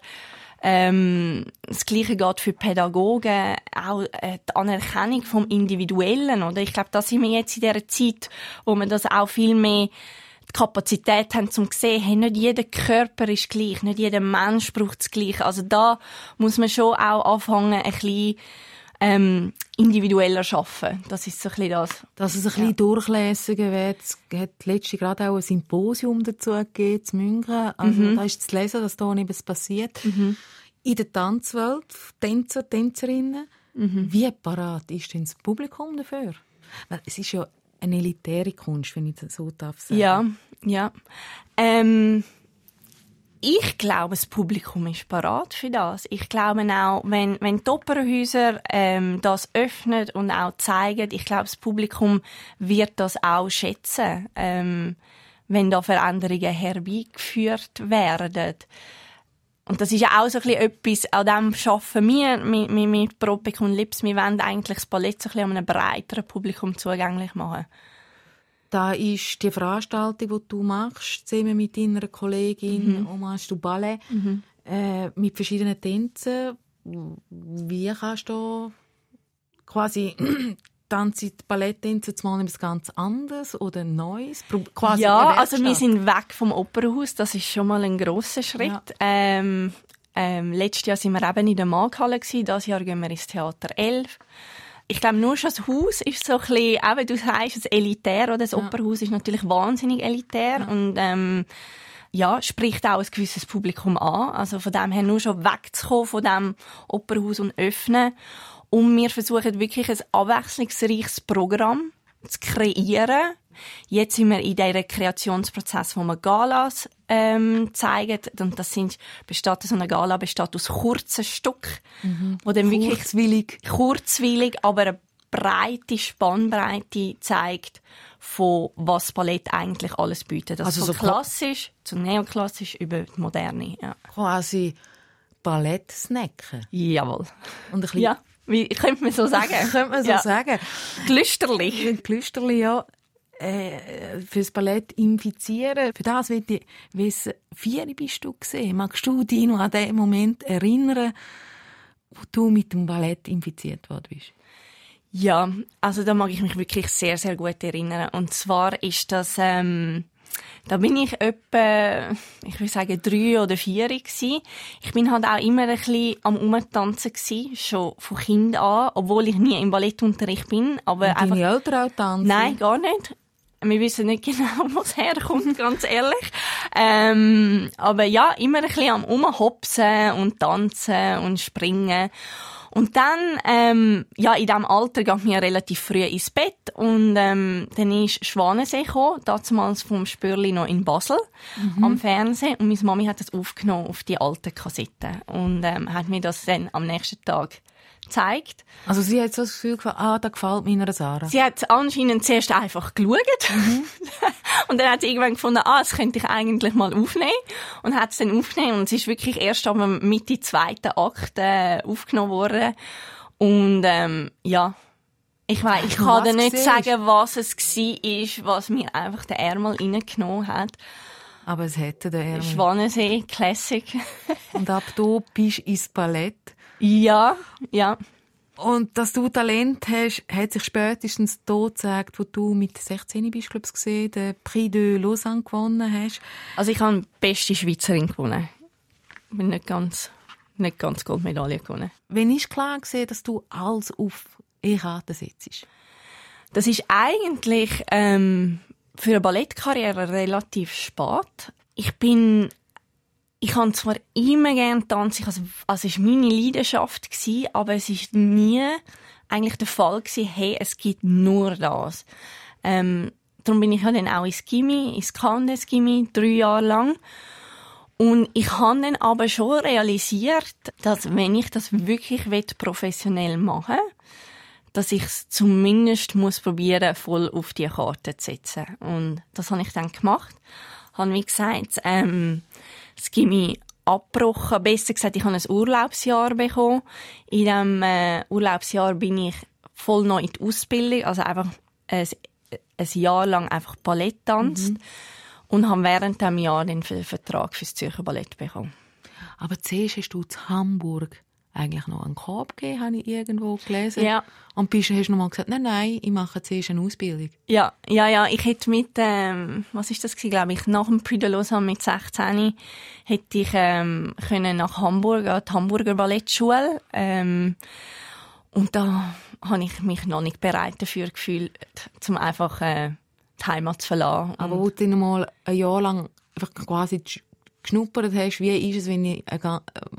Ähm, das Gleiche geht für Pädagogen, auch äh, die Anerkennung vom Individuellen, oder? Ich glaube, da sind wir jetzt in dieser Zeit, wo man das auch viel mehr die Kapazität haben, zum zu sehen, hey, nicht jeder Körper ist gleich, nicht jeder Mensch braucht das Gleiche. Also da muss man schon auch anfangen, ein bisschen ähm, individueller arbeiten. Das ist so ein bisschen das. Dass es ein bisschen ja. durchlässiger wird. Es hat letztens gerade auch ein Symposium dazu gegeben, zu München. Also mhm. da ist zu lesen, dass da etwas passiert. Mhm. In der Tanzwelt, Tänzer, Tänzerinnen, mhm. wie parat ist denn das Publikum dafür? Weil es ist ja eine elitäre Kunst, wenn ich das so darf sagen. Ja, ja. Ähm, ich glaube, das Publikum ist parat für das. Ich glaube auch, wenn, wenn die Opernhäuser ähm, das öffnen und auch zeigen, ich glaube, das Publikum wird das auch schätzen, ähm, wenn da Veränderungen herbeigeführt werden. Und das ist ja auch so ein bisschen etwas, an dem arbeiten wir mit, mit, mit Propic und Lips. Wir wollen eigentlich das Ballett so ein bisschen einem breiteren Publikum zugänglich machen. Da ist die Veranstaltung, die du machst, zusammen mit deiner Kollegin, Mhm. Hommage du Ballet, äh, mit verschiedenen Tänzen. Wie kannst du quasi tanzen, Balletttänze zu mal etwas ganz anderes oder Neues? Quasi ja, also wir sind weg vom Opernhaus. Das ist schon mal ein grosser Schritt. Ja. Ähm, ähm, letztes Jahr sind wir eben in der Markhalle. Dieses Jahr gehen wir ins Theater 11. Ich glaube, nur schon das Haus ist so ein bisschen, auch wenn du sagst, das elitär, oder? Das Ja. Opernhaus ist natürlich wahnsinnig elitär und, ähm, ja, spricht auch ein gewisses Publikum an. Also von dem her nur schon wegzukommen von dem Opernhaus und öffnen. Und wir versuchen wirklich ein abwechslungsreiches Programm zu kreieren. Jetzt sind wir in diesem Kreationsprozess, wo wir Galas ähm, zeigen. Und das sind, besteht, so eine Gala besteht aus kurzen Stücken, mhm. wo dann wirklich kurzwillig. kurzwillig, aber eine breite Spannbreite zeigt, von was Ballett eigentlich alles bietet. Also, also von so klassisch zu neoklassisch über die Moderne. Ja. Quasi Ballett-Snacken. Jawohl. Und ein bisschen ja. Wie könnte man so sagen? könnte man so ja. sagen. Glüsterli. Glüsterli, ja. Äh, fürs Ballett infizieren. Für das will ich wissen, wie bist du gesehen? Magst du dich noch an den Moment erinnern, wo du mit dem Ballett infiziert worden bist? Ja, also da mag ich mich wirklich sehr, sehr gut erinnern. Und zwar ist das, ähm, da bin ich etwa, ich will sagen, drei oder vier gewesen. Ich bin halt auch immer ein bisschen am Umtanzen gewesen, schon von Kind an, obwohl ich nie im Ballettunterricht bin. Aber Und einfach, deine Eltern auch tanzen? Nein, gar nicht. Wir wissen nicht genau, wo es herkommt, ganz ehrlich. Ähm, aber ja, immer ein bisschen am Umhopsen und tanzen und springen. Und dann, ähm, ja, in diesem Alter ging mir relativ früh ins Bett und ähm, dann ist Schwanensee gekommen, damals vom Spürli noch in Basel mhm. am Fernsehen und meine Mami hat das aufgenommen auf die alte Kassette und ähm, hat mir das dann am nächsten Tag gezeigt. Also sie hat so das Gefühl gehabt, ah, da gefällt meiner Sarah. Sie hat anscheinend zuerst einfach geschaut. Mhm. und dann hat sie irgendwann gefunden, ah, das könnte ich eigentlich mal aufnehmen. Und hat es dann aufgenommen. Und es ist wirklich erst am Mitte zweiten Akt äh, aufgenommen worden. Und ähm, ja, ich weiß, ich kann dir nicht sagen, was es war, was mir einfach der Ärmel reingenommen hat. Aber es hätte der Ärmel. Schwanensee, Classic. und ab da bist du ins Ballett. Ja, ja. Und dass du Talent hast, hat sich spätestens da gezeigt, wo du mit 16 bist, glaube ich, gesehen, den Prix de Lausanne gewonnen hast. Also ich habe die beste Schweizerin gewonnen. Ich bin nicht ganz, nicht ganz Goldmedaille gewonnen. Wenn ist klar gesehen, dass du alles auf E-Karten setzt? Das ist eigentlich ähm, für eine Ballettkarriere relativ spät. Ich bin ich habe zwar immer gerne tanzen, also, also es war meine Leidenschaft, gewesen, aber es ist nie eigentlich der Fall gewesen, hey, es gibt nur das. Ähm, darum bin ich ja dann auch ins Gimmi, ins Cannes Gimmi, drei Jahre lang. Und ich habe dann aber schon realisiert, dass wenn ich das wirklich professionell machen will, dass ich es zumindest muss probieren, voll auf die Karte zu setzen. Und das habe ich dann gemacht. Habe, wie gesagt, ähm, das Gimmi abgebrochen. Besser gesagt, ich habe ein Urlaubsjahr bekommen. In diesem äh, Urlaubsjahr bin ich voll noch in die Ausbildung, also einfach ein, ein Jahr lang einfach Ballett tanzt. Mhm. Und habe während diesem Jahr den Vertrag fürs Zürcher Ballett bekommen. Aber zuerst hast du zu Hamburg eigentlich noch einen Korb gegeben, habe ich irgendwo gelesen. Ja. Und bist, hast du nochmal gesagt, nein, nein, ich mache zuerst eine Ausbildung. Ja, ja, ja. Ich hätte mit, ähm, was ist das gewesen, glaube ich, nach dem Prix de Lausanne mit 16 hätte ich ähm, können nach Hamburg, an die Hamburger Ballettschule. Ähm, und da habe ich mich noch nicht bereit dafür gefühlt, um einfach äh, die Heimat zu verlassen. Aber wo du mal ein Jahr lang einfach quasi geschnuppert hast, wie ist es, wenn ich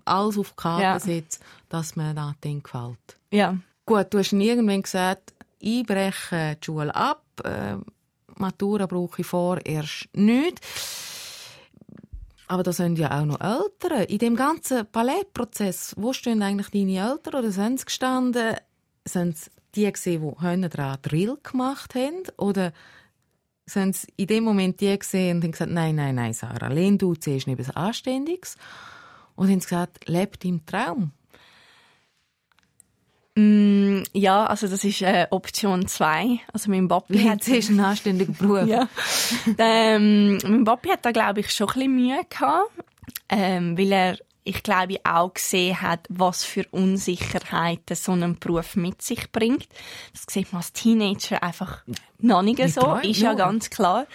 alles auf die Karte ja. setze, dass mir das Ding gefällt. Ja. Gut, du hast irgendwann gesagt, ich breche die Schule ab, äh, Matura brauche ich vorerst nicht. Aber da sind ja auch noch Eltern. In dem ganzen Ballettprozess, wo stehen eigentlich deine Eltern oder sind sie gestanden? Sind es die gesehen, die daran Drill gemacht haben? Oder sind sie in dem Moment die gesehen und haben gesagt, nein, nein, nein, Sarah, lehn du zuerst nicht etwas Anständiges. Und haben gesagt, lebt im Traum. Mm, ja, also das ist äh, Option 2. Also mein Papi hat zuerst einen anständigen Beruf. ja. ähm, mein Papi hat da glaube ich schon ein bisschen Mühe gehabt, ähm, weil er ich glaube, auch gesehen hat, was für Unsicherheiten so ein Beruf mit sich bringt. Das sieht man als Teenager einfach noch nicht, nicht so, ist ja, ja ganz klar.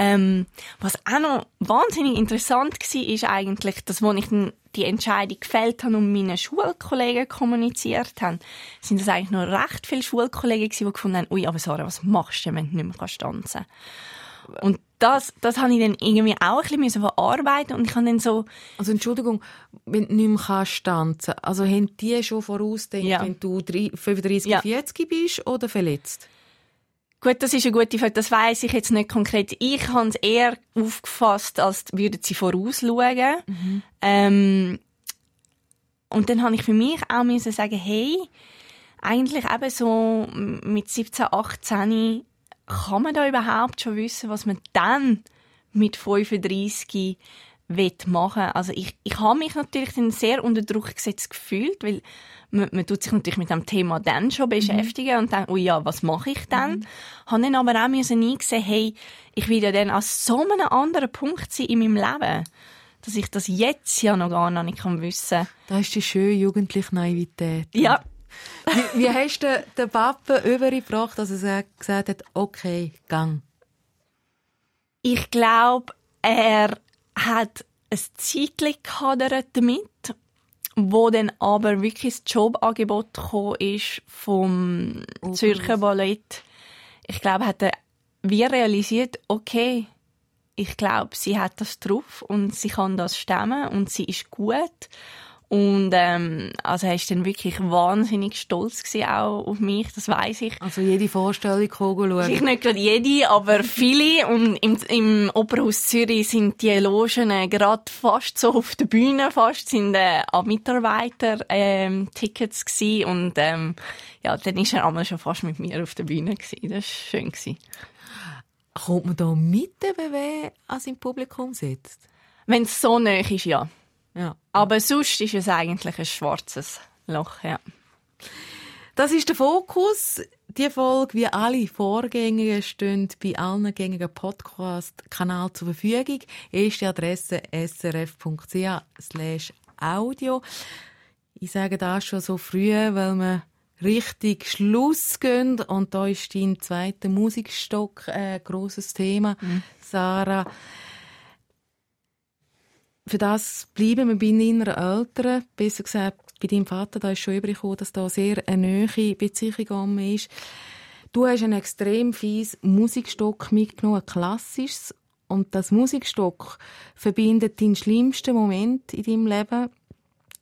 Ähm, was auch noch wahnsinnig interessant war, ist eigentlich, dass, als ich die Entscheidung gefällt habe und meine Schulkollegen kommuniziert haben, sind das eigentlich noch recht viele Schulkollegen gewesen, die gefunden haben, ui, aber Sarah, was machst du, wenn du nicht mehr tanzen kannst? Und das, das habe ich dann irgendwie auch ein bisschen verarbeiten und ich habe dann so... Also Entschuldigung, wenn du nicht mehr kannst tanzen, also haben die schon vorausgedacht, ja. wenn du 35, ja. 40 bist oder verletzt? Gut, das ist eine gute Frage. Das weiß ich jetzt nicht konkret. Ich habe es eher aufgefasst, als würden sie vorausschauen. Mhm. Ähm, und dann habe ich für mich auch müssen sagen, hey, eigentlich eben so mit 17, 18 kann man da überhaupt schon wissen, was man dann mit 35 machen will. Also ich, ich habe mich natürlich dann sehr unter Druck gesetzt gefühlt, weil man, man tut sich natürlich mit dem Thema dann schon beschäftigen mhm. und dann, oh ja, was mache ich dann? Mhm. Habe dann aber auch müssen eingesehen, hey, ich will ja dann an so einem anderen Punkt sein in meinem Leben, dass ich das jetzt ja noch gar nicht kann wissen. Das ist die schöne jugendliche Naivität. Ja. Wie, wie hast du den Papa übergebracht, dass er gesagt hat, okay, gang? Ich glaube, er hat ein Zeitchen gehadert damit, wo dann aber wirklich das Jobangebot gekommen ist vom oh, Zürcher Ballett. Ich glaube, hat er wie realisiert, okay, ich glaube, sie hat das drauf und sie kann das stemmen und sie ist gut und ähm, also er ist dann wirklich wahnsinnig stolz gewesen auch auf mich, das weiß ich. Also jede Vorstellung schauen? Ich nicht gerade jede, aber viele. Und im, im Opernhaus Zürich sind die Logen äh, gerade fast so auf der Bühne, fast sind äh, an Mitarbeiter ähm, Tickets gewesen. und ähm, ja, dann ist er einmal schon fast mit mir auf der Bühne gewesen. Das war schön. Gewesen. Kommt man da mit der BW als im Publikum sitzt? Wenn es so nah ist, ja. Ja. Aber sonst ist es eigentlich ein schwarzes Loch, ja. Das ist der Fokus. Die Folge, wie alle Vorgänge, stehen bei allen gängigen Podcast-Kanälen zur Verfügung. Erste Adresse srf.ch audio. Ich sage das schon so früh, weil wir richtig Schluss gehen. Und da ist dein zweiter Musikstock ein äh, grosses Thema, mhm. Sarah für das bleiben wir bei deiner Eltern, besser gesagt bei deinem Vater, da ist schon übergekommen, dass da sehr eine neue Beziehung ist. Du hast einen extrem fies Musikstock mitgenommen, ein klassisches. Und das Musikstock verbindet den schlimmsten Moment in deinem Leben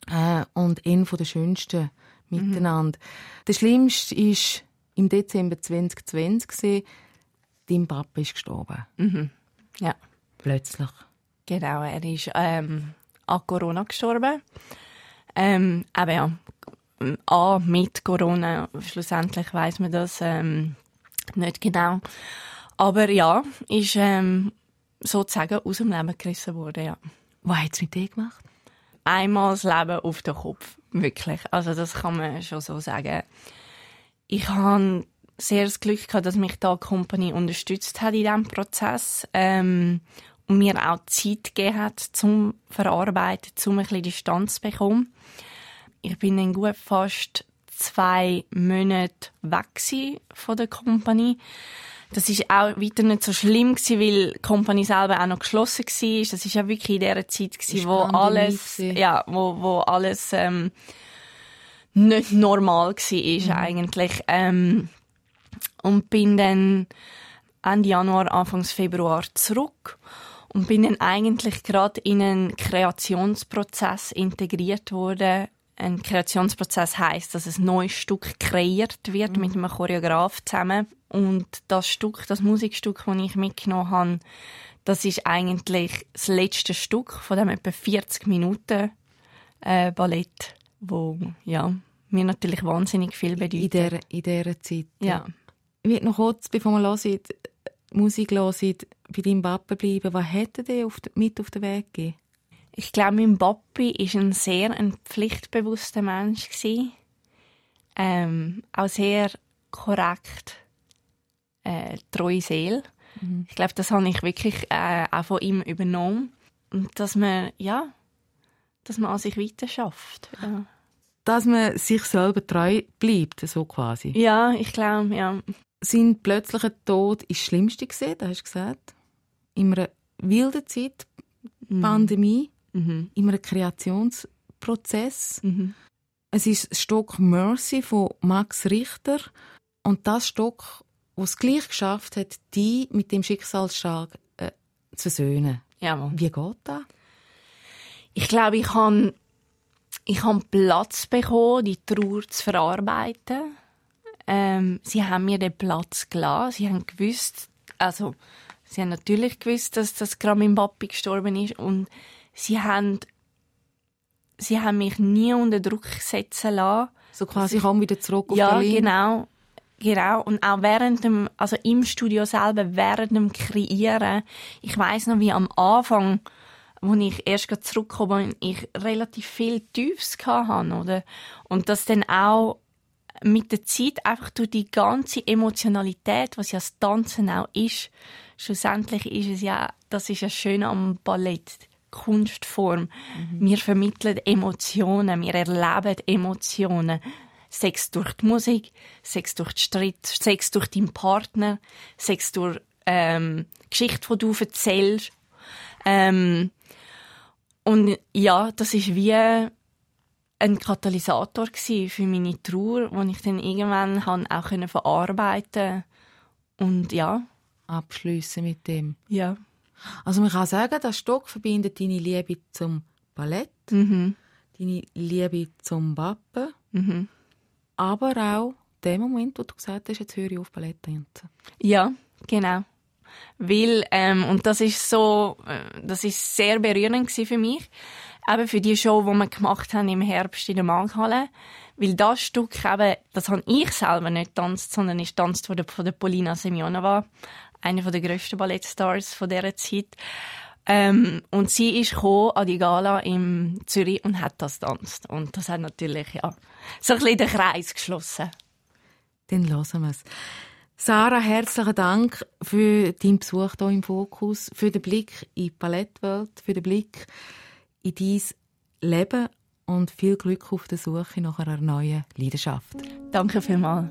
äh, und einen der schönsten mhm. miteinander. Der schlimmste ist im Dezember 2020 Dein Papa ist gestorben. Mhm. Ja. Plötzlich. Genau, er ist ähm, an Corona gestorben. Ähm, aber ja, A, mit Corona, schlussendlich weiß man das ähm, nicht genau. Aber ja, ist ähm, sozusagen aus dem Leben gerissen worden, ja. Was hat es mit dir gemacht? Einmal das Leben auf den Kopf, wirklich. Also das kann man schon so sagen. Ich habe sehr das Glück gehabt, dass mich da die Company unterstützt hat in diesem Prozess. Ähm, und mir auch Zeit gegeben hat zum Verarbeiten, zum ein bisschen Distanz zu bekommen. Ich bin dann gut fast zwei Monate weg von der Company. Das ist auch weiter nicht so schlimm gewesen, weil die Company selber auch noch geschlossen war. Das ist ja wirklich in der Zeit gewesen, wo alles, ja, wo, wo alles, ähm, nicht normal war, mhm. eigentlich. Ähm, und bin dann Ende Januar, Anfang Februar zurück und bin dann eigentlich gerade in einen Kreationsprozess integriert worden. Ein Kreationsprozess heißt, dass ein neues Stück kreiert wird mhm. mit einem Choreograf zusammen. Und das Stück, das Musikstück, das ich mitgenommen habe, das ist eigentlich das letzte Stück von dem etwa 40 Minuten äh, Ballett, wo ja mir natürlich wahnsinnig viel bedeutet. In dieser, in dieser Zeit. Ja. Ich will noch kurz, bevor wir hören, Musik hören, bei deinem Papa bleiben. Was er dir mit auf den Weg gegeben? Ich glaube, mein Papi war ein sehr ein pflichtbewusster Mensch. Ähm, auch sehr korrekt, äh, treue Seele. Mhm. Ich glaube, das habe ich wirklich äh, auch von ihm übernommen. Und dass man, ja, dass man an sich weiter schafft. Ja. Dass man sich selber treu bleibt, so quasi. Ja, ich glaube, ja sein plötzlicher Tod ist das Schlimmste gesehen, das hast du gesagt. In einer wilden Zeit, mhm. Pandemie, mhm. in einem Kreationsprozess. Mhm. Es ist das Stock Mercy von Max Richter und das Stock, was es gleich geschafft hat, die mit dem Schicksalsschlag äh, zu versöhnen. Ja, Wie geht das? Ich glaube, ich habe ich hab Platz bekommen, die Trauer zu verarbeiten ähm, sie haben mir den Platz gelassen. Sie haben gewusst, also sie haben natürlich gewusst, dass das Gramin Mbappe gestorben ist und sie haben sie haben mich nie unter Druck setzen lassen. So quasi, ich komme wieder zurück auf ja, Berlin. genau. Genau. Und auch während dem, also im Studio selber, während dem Kreieren, ich weiß noch, wie am Anfang, wo ich erst zurückgekommen bin, ich relativ viel Tiefs hatte, oder? Und das dann auch mit der Zeit einfach durch die ganze Emotionalität, was ja das Tanzen auch ist, schlussendlich ist es ja, das ist ja schön am Ballett, Kunstform. Mhm. Wir vermitteln Emotionen, wir erleben Emotionen. Sex durch die Musik, Sex durch den Streit, Sex durch deinen Partner, Sex durch ähm, Geschichte, die du erzählst. Ähm, und ja, das ist wie ein Katalysator für meine Trauer, den ich dann irgendwann auch verarbeiten und ja. Abschliessen mit dem. Ja. Also man kann sagen, das Stück verbindet deine Liebe zum Ballett, mhm. deine Liebe zum Wappen, mhm. aber auch den Moment, wo du gesagt hast, jetzt höre ich auf Ballett tanzen. Ja, genau. Weil, ähm, und das ist so, äh, das ist sehr berührend für mich, eben für die Show, die wir gemacht haben im Herbst in der Markhalle. Weil das Stück eben, das habe ich selber nicht tanzt, sondern ist tanzt von der, von der Polina Semjonova, eine der grössten Ballettstars von dieser Zeit. Ähm, und sie ist an die Gala in Zürich und hat das tanzt. Und das hat natürlich, ja, so ein bisschen den Kreis geschlossen. Dann hören wir es. Sarah, herzlichen Dank für deinen Besuch hier im Fokus, für den Blick in die Ballettwelt, für den Blick in dein Leben und viel Glück auf der Suche nach einer neuen Leidenschaft. Danke vielmals.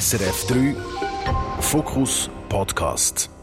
SRF 3 Fokus Podcast.